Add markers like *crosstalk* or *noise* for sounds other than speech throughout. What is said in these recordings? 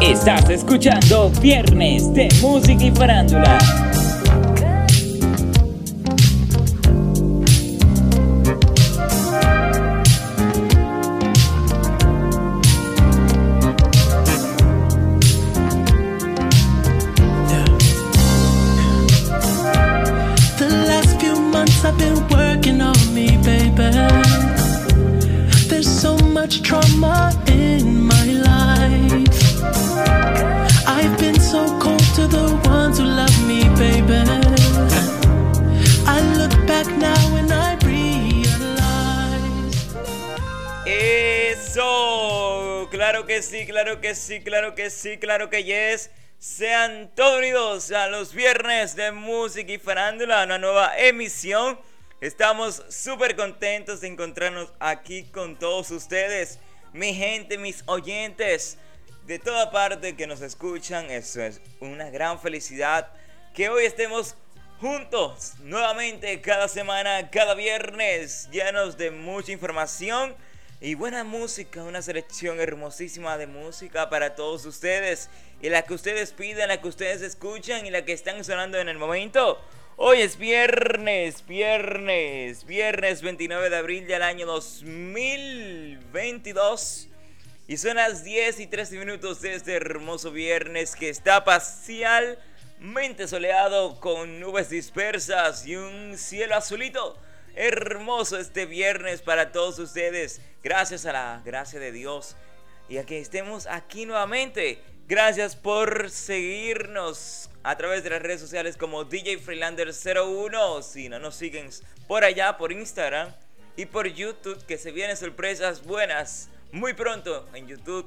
Estás escuchando Viernes de Música y Farándula. Sí, claro que sí, claro que sí, claro que yes. Sean todos unidos a los viernes de música y farándula, una nueva emisión. Estamos súper contentos de encontrarnos aquí con todos ustedes, mi gente, mis oyentes de toda parte que nos escuchan. Eso es una gran felicidad que hoy estemos juntos nuevamente cada semana, cada viernes, llenos de mucha información y buena música, una selección hermosísima de música para todos ustedes. Y la que ustedes piden, la que ustedes escuchan y la que están sonando en el momento. Hoy es viernes, viernes, viernes 29 de abril del año 2022. Y son las 10 y 13 minutos de este hermoso viernes que está parcialmente soleado con nubes dispersas y un cielo azulito hermoso este viernes para todos ustedes. Gracias a la gracia de Dios y a que estemos aquí nuevamente. Gracias por seguirnos a través de las redes sociales como DJ Freelander01. Si no nos siguen por allá, por Instagram y por YouTube, que se vienen sorpresas buenas muy pronto en YouTube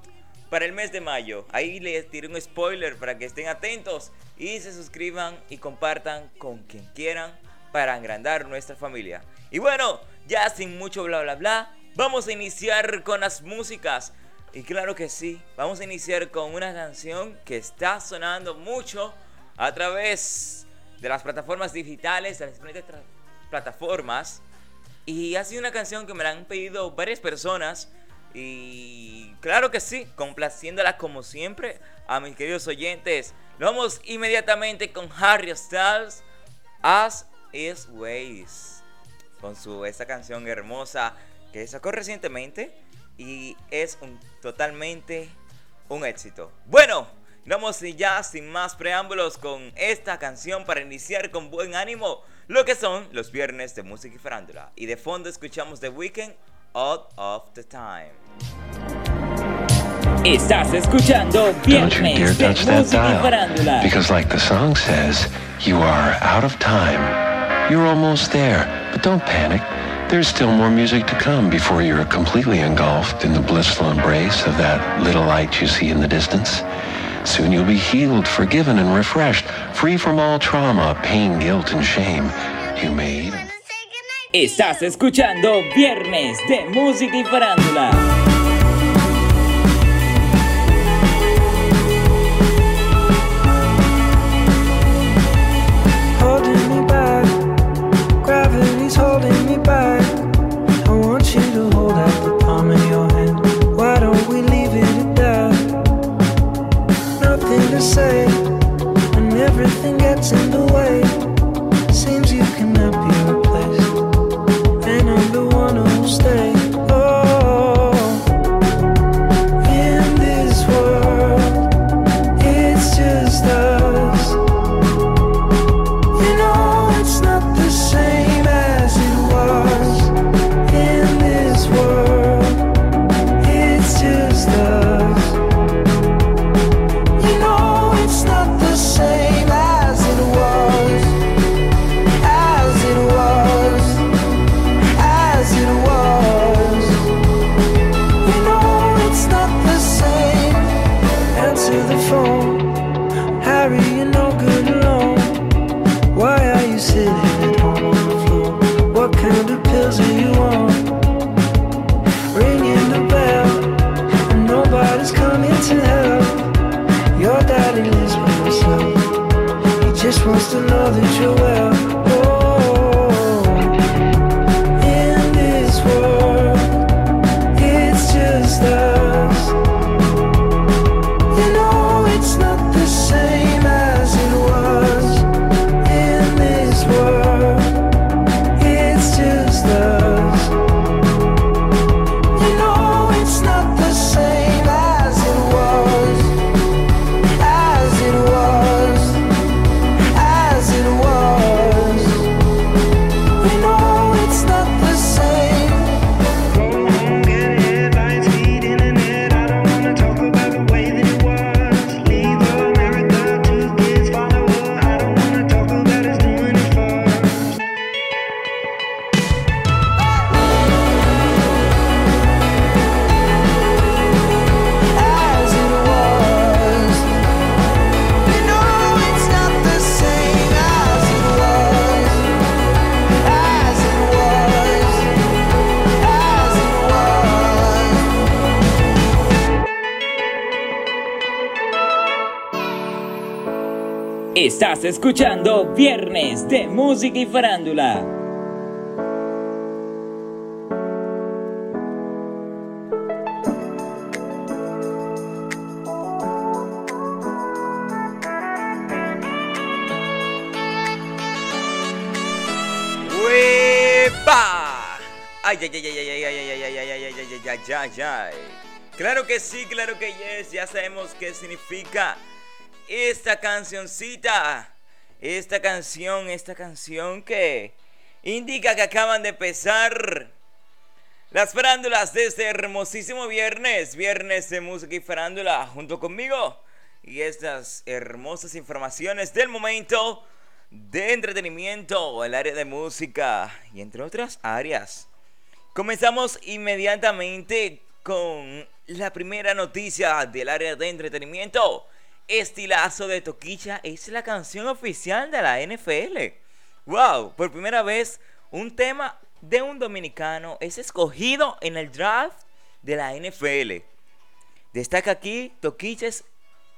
para el mes de mayo. Ahí les tiré un spoiler para que estén atentos y se suscriban y compartan con quien quieran para agrandar nuestra familia. Y bueno, ya sin mucho bla bla bla, vamos a iniciar con las músicas. Y claro que sí, vamos a iniciar con una canción que está sonando mucho a través de las plataformas digitales, de las diferentes plataformas. Y ha sido una canción que me la han pedido varias personas. Y claro que sí, complaciéndola como siempre a mis queridos oyentes. Vamos inmediatamente con Harry Styles, As Is Ways. Con su esta canción hermosa que sacó recientemente y es un, totalmente un éxito. Bueno, vamos ya sin más preámbulos con esta canción para iniciar con buen ánimo lo que son los viernes de música y farándula. Y de fondo escuchamos The Weeknd Out of the Time. Estás escuchando Viernes de música y farándula. Because like the song says, you are out of time. You're almost there, but don't panic. There's still more music to come before you're completely engulfed in the blissful embrace of that little light you see in the distance. Soon you'll be healed, forgiven, and refreshed, free from all trauma, pain, guilt, and shame. You made. Estás escuchando Viernes de Música y Farándula. Estás escuchando Viernes de Música y Farándula. ¡Uepa! Ay, ay, ay, ay, ay, ay, ay, ay, ay, ay, ay, ay, ay, ay, ay. Claro que sí, claro que yes, ya sabemos qué significa esta cancioncita. Esta canción, esta canción que indica que acaban de empezar las farándulas de este hermosísimo viernes, viernes de música y farándula, junto conmigo. Y estas hermosas informaciones del momento de entretenimiento, el área de música y entre otras áreas. Comenzamos inmediatamente con la primera noticia del área de entretenimiento. Estilazo de Toquicha es la canción oficial de la NFL. ¡Wow! Por primera vez, un tema de un dominicano es escogido en el draft de la NFL. Destaca aquí, Toquicha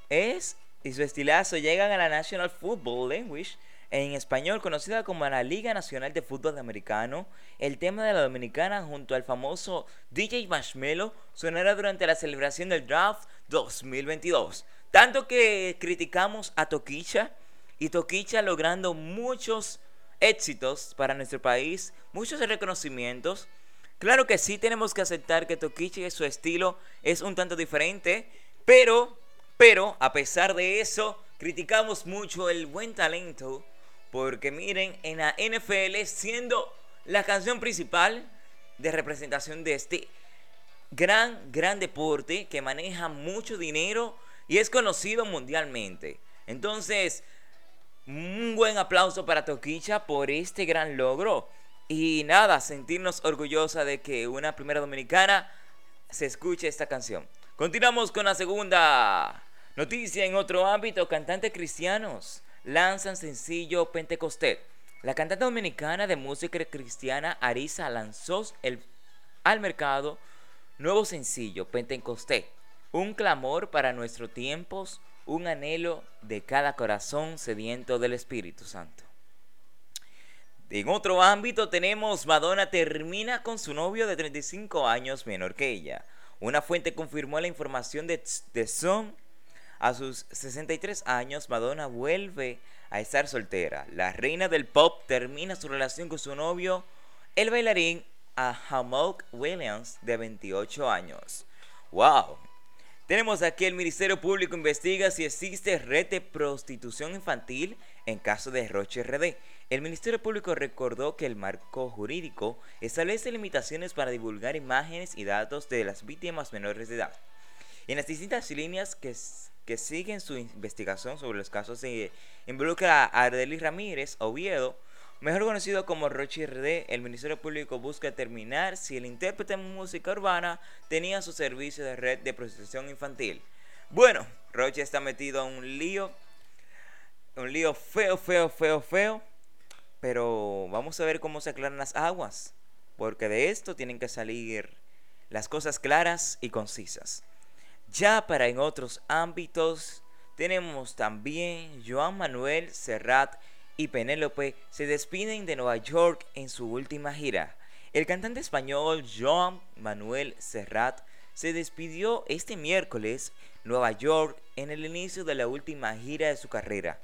es y su estilazo llegan a la National Football Language en español conocida como la Liga Nacional de Fútbol Americano, el tema de la dominicana junto al famoso DJ Marshmello sonará durante la celebración del draft 2022. Tanto que criticamos a Toquicha y Toquicha logrando muchos éxitos para nuestro país, muchos reconocimientos. Claro que sí tenemos que aceptar que Toquicha y su estilo es un tanto diferente, pero, pero a pesar de eso, criticamos mucho el buen talento porque miren, en la NFL siendo la canción principal de representación de este gran, gran deporte que maneja mucho dinero y es conocido mundialmente. Entonces, un buen aplauso para Toquicha por este gran logro. Y nada, sentirnos orgullosa de que una primera dominicana se escuche esta canción. Continuamos con la segunda noticia en otro ámbito. Cantantes cristianos lanzan sencillo Pentecostés. La cantante dominicana de música cristiana Arisa lanzó el, al mercado nuevo sencillo Pentecostés, un clamor para nuestros tiempos, un anhelo de cada corazón sediento del Espíritu Santo. En otro ámbito tenemos Madonna termina con su novio de 35 años menor que ella. Una fuente confirmó la información de, de Son a sus 63 años, Madonna vuelve a estar soltera. La reina del pop termina su relación con su novio, el bailarín Hamok Williams, de 28 años. ¡Wow! Tenemos aquí el Ministerio Público investiga si existe red de prostitución infantil en caso de Roche RD. El Ministerio Público recordó que el marco jurídico establece limitaciones para divulgar imágenes y datos de las víctimas menores de edad. En las distintas líneas que que siguen su investigación sobre los casos de involucra a Ardelis Ramírez Oviedo, mejor conocido como Rochi RD, el Ministerio Público busca determinar si el intérprete de música urbana tenía su servicio de red de prostitución infantil. Bueno, Rochi está metido en un lío, un lío feo, feo, feo, feo, pero vamos a ver cómo se aclaran las aguas, porque de esto tienen que salir las cosas claras y concisas. Ya para en otros ámbitos, tenemos también Joan Manuel Serrat y Penélope se despiden de Nueva York en su última gira. El cantante español Joan Manuel Serrat se despidió este miércoles Nueva York en el inicio de la última gira de su carrera.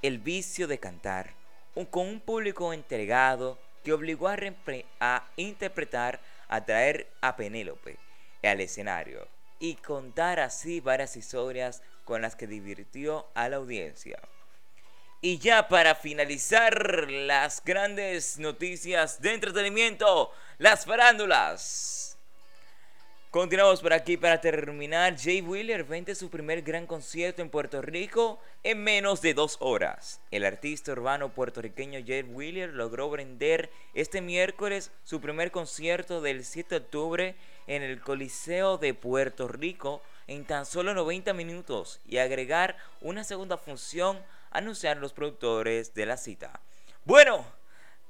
El vicio de cantar, con un público entregado que obligó a, a interpretar, a traer a Penélope al escenario y contar así varias historias con las que divirtió a la audiencia. Y ya para finalizar las grandes noticias de entretenimiento, las farándulas. Continuamos por aquí para terminar. Jay Wheeler vende su primer gran concierto en Puerto Rico en menos de dos horas. El artista urbano puertorriqueño Jay Wheeler logró vender este miércoles su primer concierto del 7 de octubre en el Coliseo de Puerto Rico en tan solo 90 minutos y agregar una segunda función, anunciar los productores de la cita. Bueno,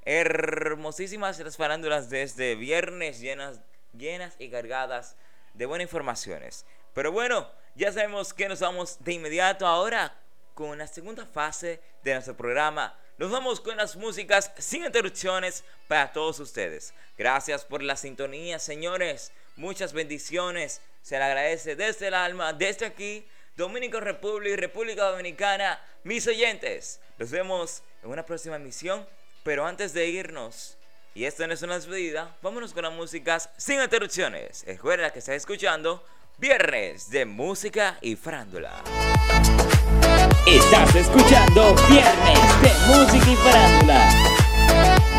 hermosísimas las farándulas desde viernes llenas llenas y cargadas de buenas informaciones. Pero bueno, ya sabemos que nos vamos de inmediato ahora con la segunda fase de nuestro programa. Nos vamos con las músicas sin interrupciones para todos ustedes. Gracias por la sintonía, señores. Muchas bendiciones. Se le agradece desde el alma, desde aquí, Dominico República y República Dominicana, mis oyentes. Nos vemos en una próxima emisión, pero antes de irnos, y esto no es una despedida, vámonos con las músicas sin interrupciones. Recuerda que está escuchando Viernes de Música y Frándula. Estás escuchando Viernes de Música y Frándula.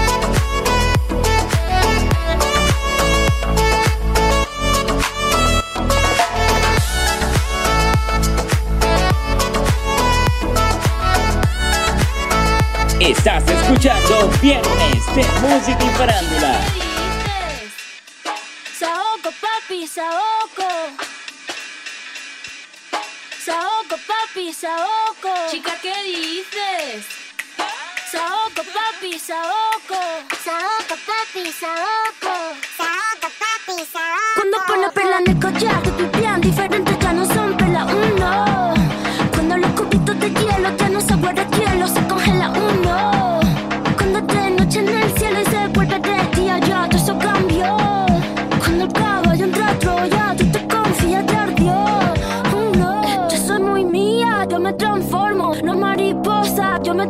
Estás escuchando Viernes de Música y Farándula. Saoco, papi, Saoco. Saoco, papi, Saoco. Chica, ¿qué dices? Saoco, papi, Saoco. Saoco, papi, saoco. Saoco, papi, saoco. Cuando pone perla en el collar, te pipián diferentes ya no son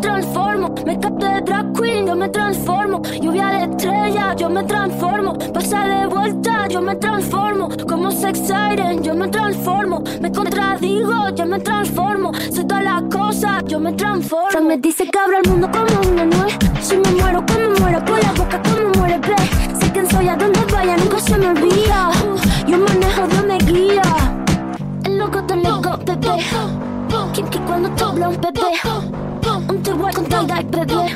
transformo. Me capté de drag queen, yo me transformo. Lluvia de estrella, yo me transformo. Pasa de vuelta, yo me transformo. Como sex siren, yo me transformo. Me contradigo, yo me transformo. Soy todas las cosas, yo me transformo. Se me dice que abro el mundo como una nuez. Si me muero, como muero, por la boca, como muere, ve. Sé quién soy, a donde vaya, nunca se me olvida. Yo manejo, Dios me guía. El loco te loco, bebé. Kim que cuando te habla un bebé. Te voy con tie bebé.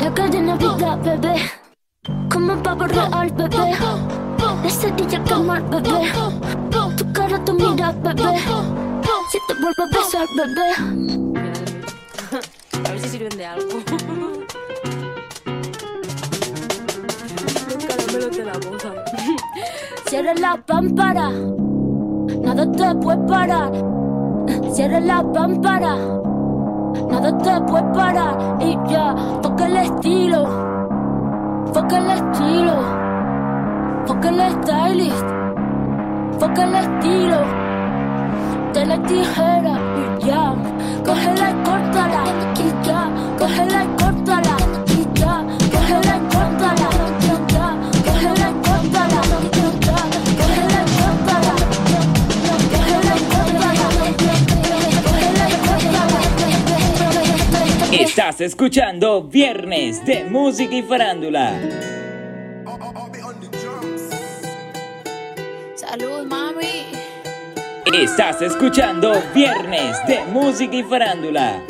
La cadena vida, bebé. Como un pavo real, bebé. La cerilla calmar, bebé. Tu cara, tu mira, bebé. Si te vuelvo a besar, bebé. *laughs* A ver si sirven de algo. *laughs* Los caramelos de la boca. *laughs* Cierra la pámpara. Nada te puede parar. Cierra la pámpara. Nada te puede parar. Y ya, toca el estilo. Foca el estilo. Foca el stylist. Foca el estilo. De la tijera y ya. Cógela y córtala. Y ya. Cógela y Estás escuchando Viernes de Música y Farándula. Salud, mami. Estás escuchando Viernes de Música y Farándula.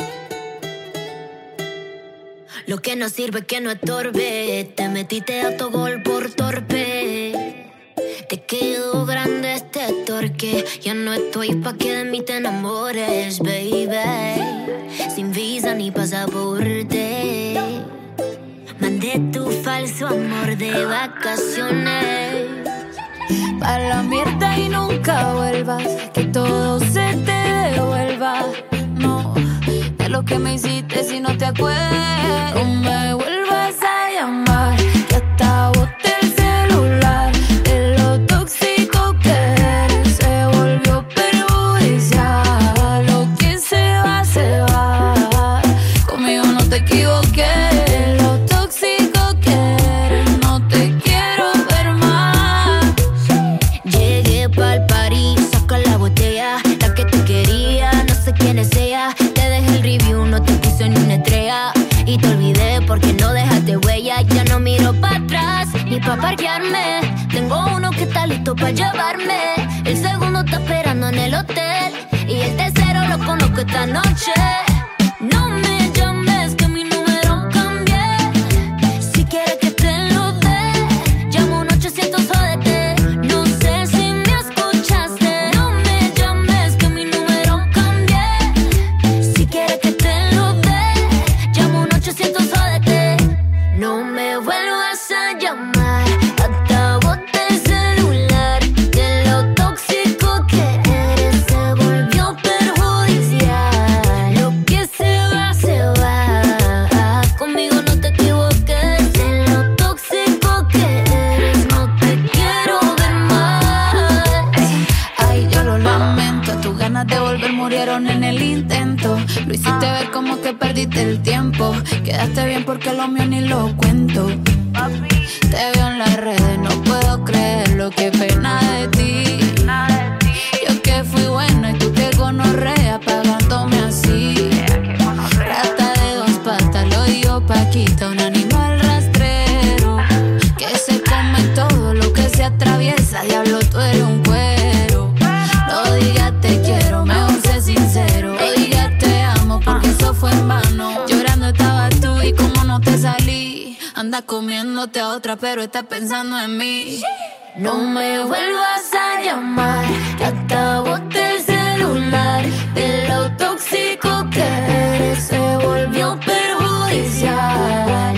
Lo que no sirve que no estorbe. Te metiste a tu gol por torpe. Te quedó grande este torque. Ya no estoy pa' que de mí te enamores, baby. Sin visa ni pasaporte. Mandé tu falso amor de vacaciones. A la mierda y nunca vuelvas. Que todo se te devuelva. No, de lo que me hiciste si no te acuerdas. Creer lo que pena de ti. Yo que fui buena y tú que gonorrea pagándome así. Rata de dos patas, lo dio Paquita, un animal rastrero. Que se come todo lo que se atraviesa. Diablo, tú eres un cuero. No digas te quiero, mejor sé sincero. No digas te amo, porque eso fue en vano. Llorando estabas tú y como no te salí. Anda comiéndote a otra, pero estás pensando en mí. No me vuelvas a llamar, que acabote el celular. De lo tóxico que eres se volvió perjudicial.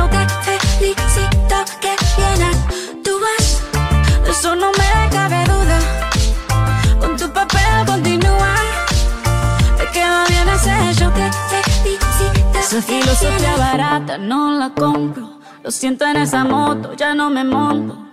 felicito que bien actúas De eso no me cabe duda. Con tu papel continúa. Te queda bien ese show Te felicito Esa filosofía barata no la compro. Lo siento en esa moto, ya no me monto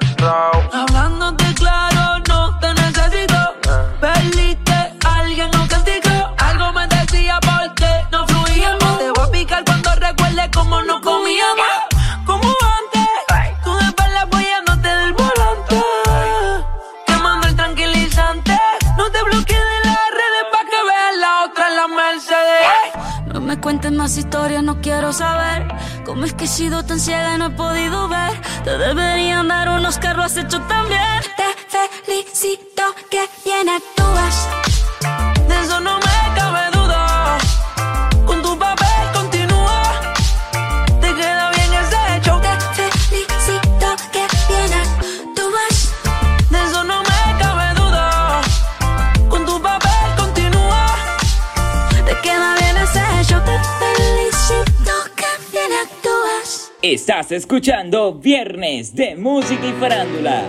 stop. Cómo es que he sido tan ciega y no he podido ver. Te deberían dar unos lo has hecho también. Te felicito que bien actúas. Estás escuchando Viernes de Música y Farándula.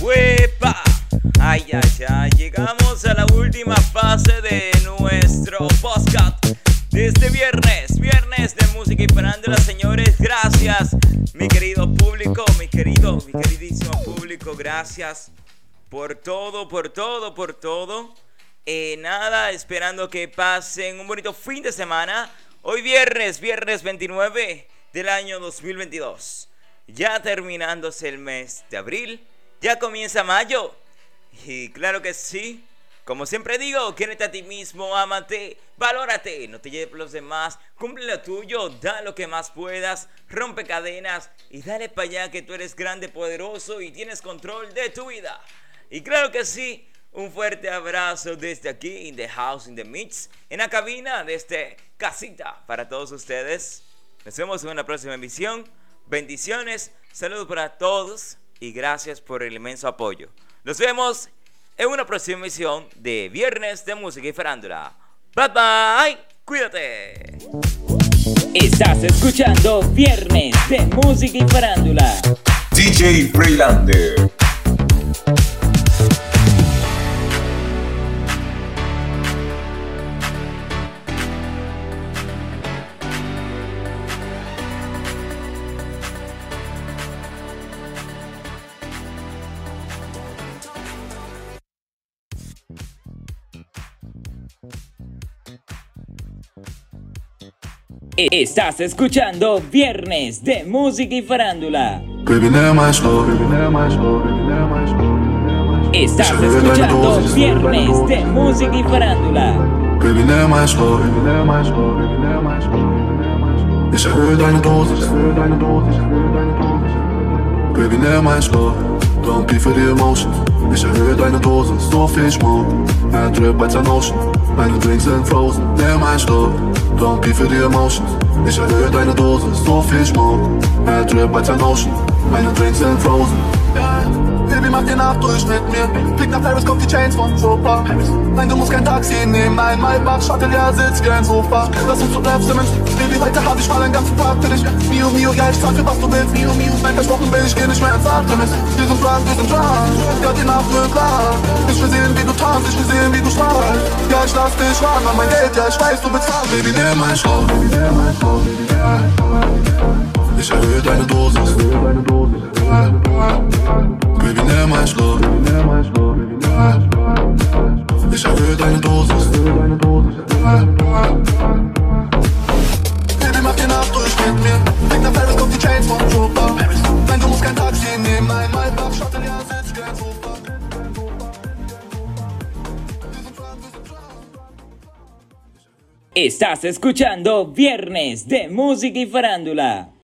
¡Huepa! Ay, ay, ay, llegamos a la última fase de nuestro podcast de este viernes, viernes de música y farándula, señores, gracias, mi querido público, mi querido, mi queridísimo público, gracias por todo, por todo, por todo. Eh, nada, esperando que pasen un bonito fin de semana. Hoy viernes, viernes 29 del año 2022. Ya terminándose el mes de abril, ya comienza mayo. Y claro que sí. Como siempre digo, quiérete a ti mismo, ámate, valórate, no te lleves los demás, cumple lo tuyo, da lo que más puedas, rompe cadenas y dale para allá que tú eres grande, poderoso y tienes control de tu vida. Y claro que sí, un fuerte abrazo desde aquí, in the house, in the mix, en la cabina de este casita para todos ustedes. Nos vemos en una próxima emisión. Bendiciones, saludos para todos y gracias por el inmenso apoyo. Nos vemos en una próxima emisión de Viernes de Música y Farándula. Bye bye, cuídate. Estás escuchando Viernes de Música y Farándula. DJ Freelander. Estás escuchando Viernes de Música y Farándula. Estás escuchando Viernes de Música y Farándula. Baby, Don't be für die Emotion. Ich erhöhe deine Dosis, so viel Schmuck Mehr Trip bei ein Ocean. Meine Drinks sind frozen, nimm einen Schluck. Don't be für die Emotion. Ich erhöhe deine Dosis, so viel Schmuck Mehr Trip bei ein Ocean. Meine Drinks sind frozen. Baby, mach den Abdurch mit mir. Blick nach Paris, kommt die Chains von Chopin. Nein, du musst kein Taxi nehmen. Mein Maybach, Chatelier, sitzt wie ein Sofa. Lass uns zu Labstimmen. Baby, heute hab ich mal einen ganzen Tag für dich. Mio, Mio, ja, ich zahl für was du willst. Mio, Mio, nein, versprochen bin ich, geh nicht mehr ins Artemis. Wir sind dran, wir sind dran. Ja, die Nacht wird lang. Ich will sehen, wie du tanzt, ich will sehen, wie du strahlst. Ja, ich lass dich ran an mein Geld, ja, ich weiß, du bezahlst. Baby, nimm mein Schlauch. Ich erhöhe deine Dosis. Estás escuchando Viernes de Música y Farándula.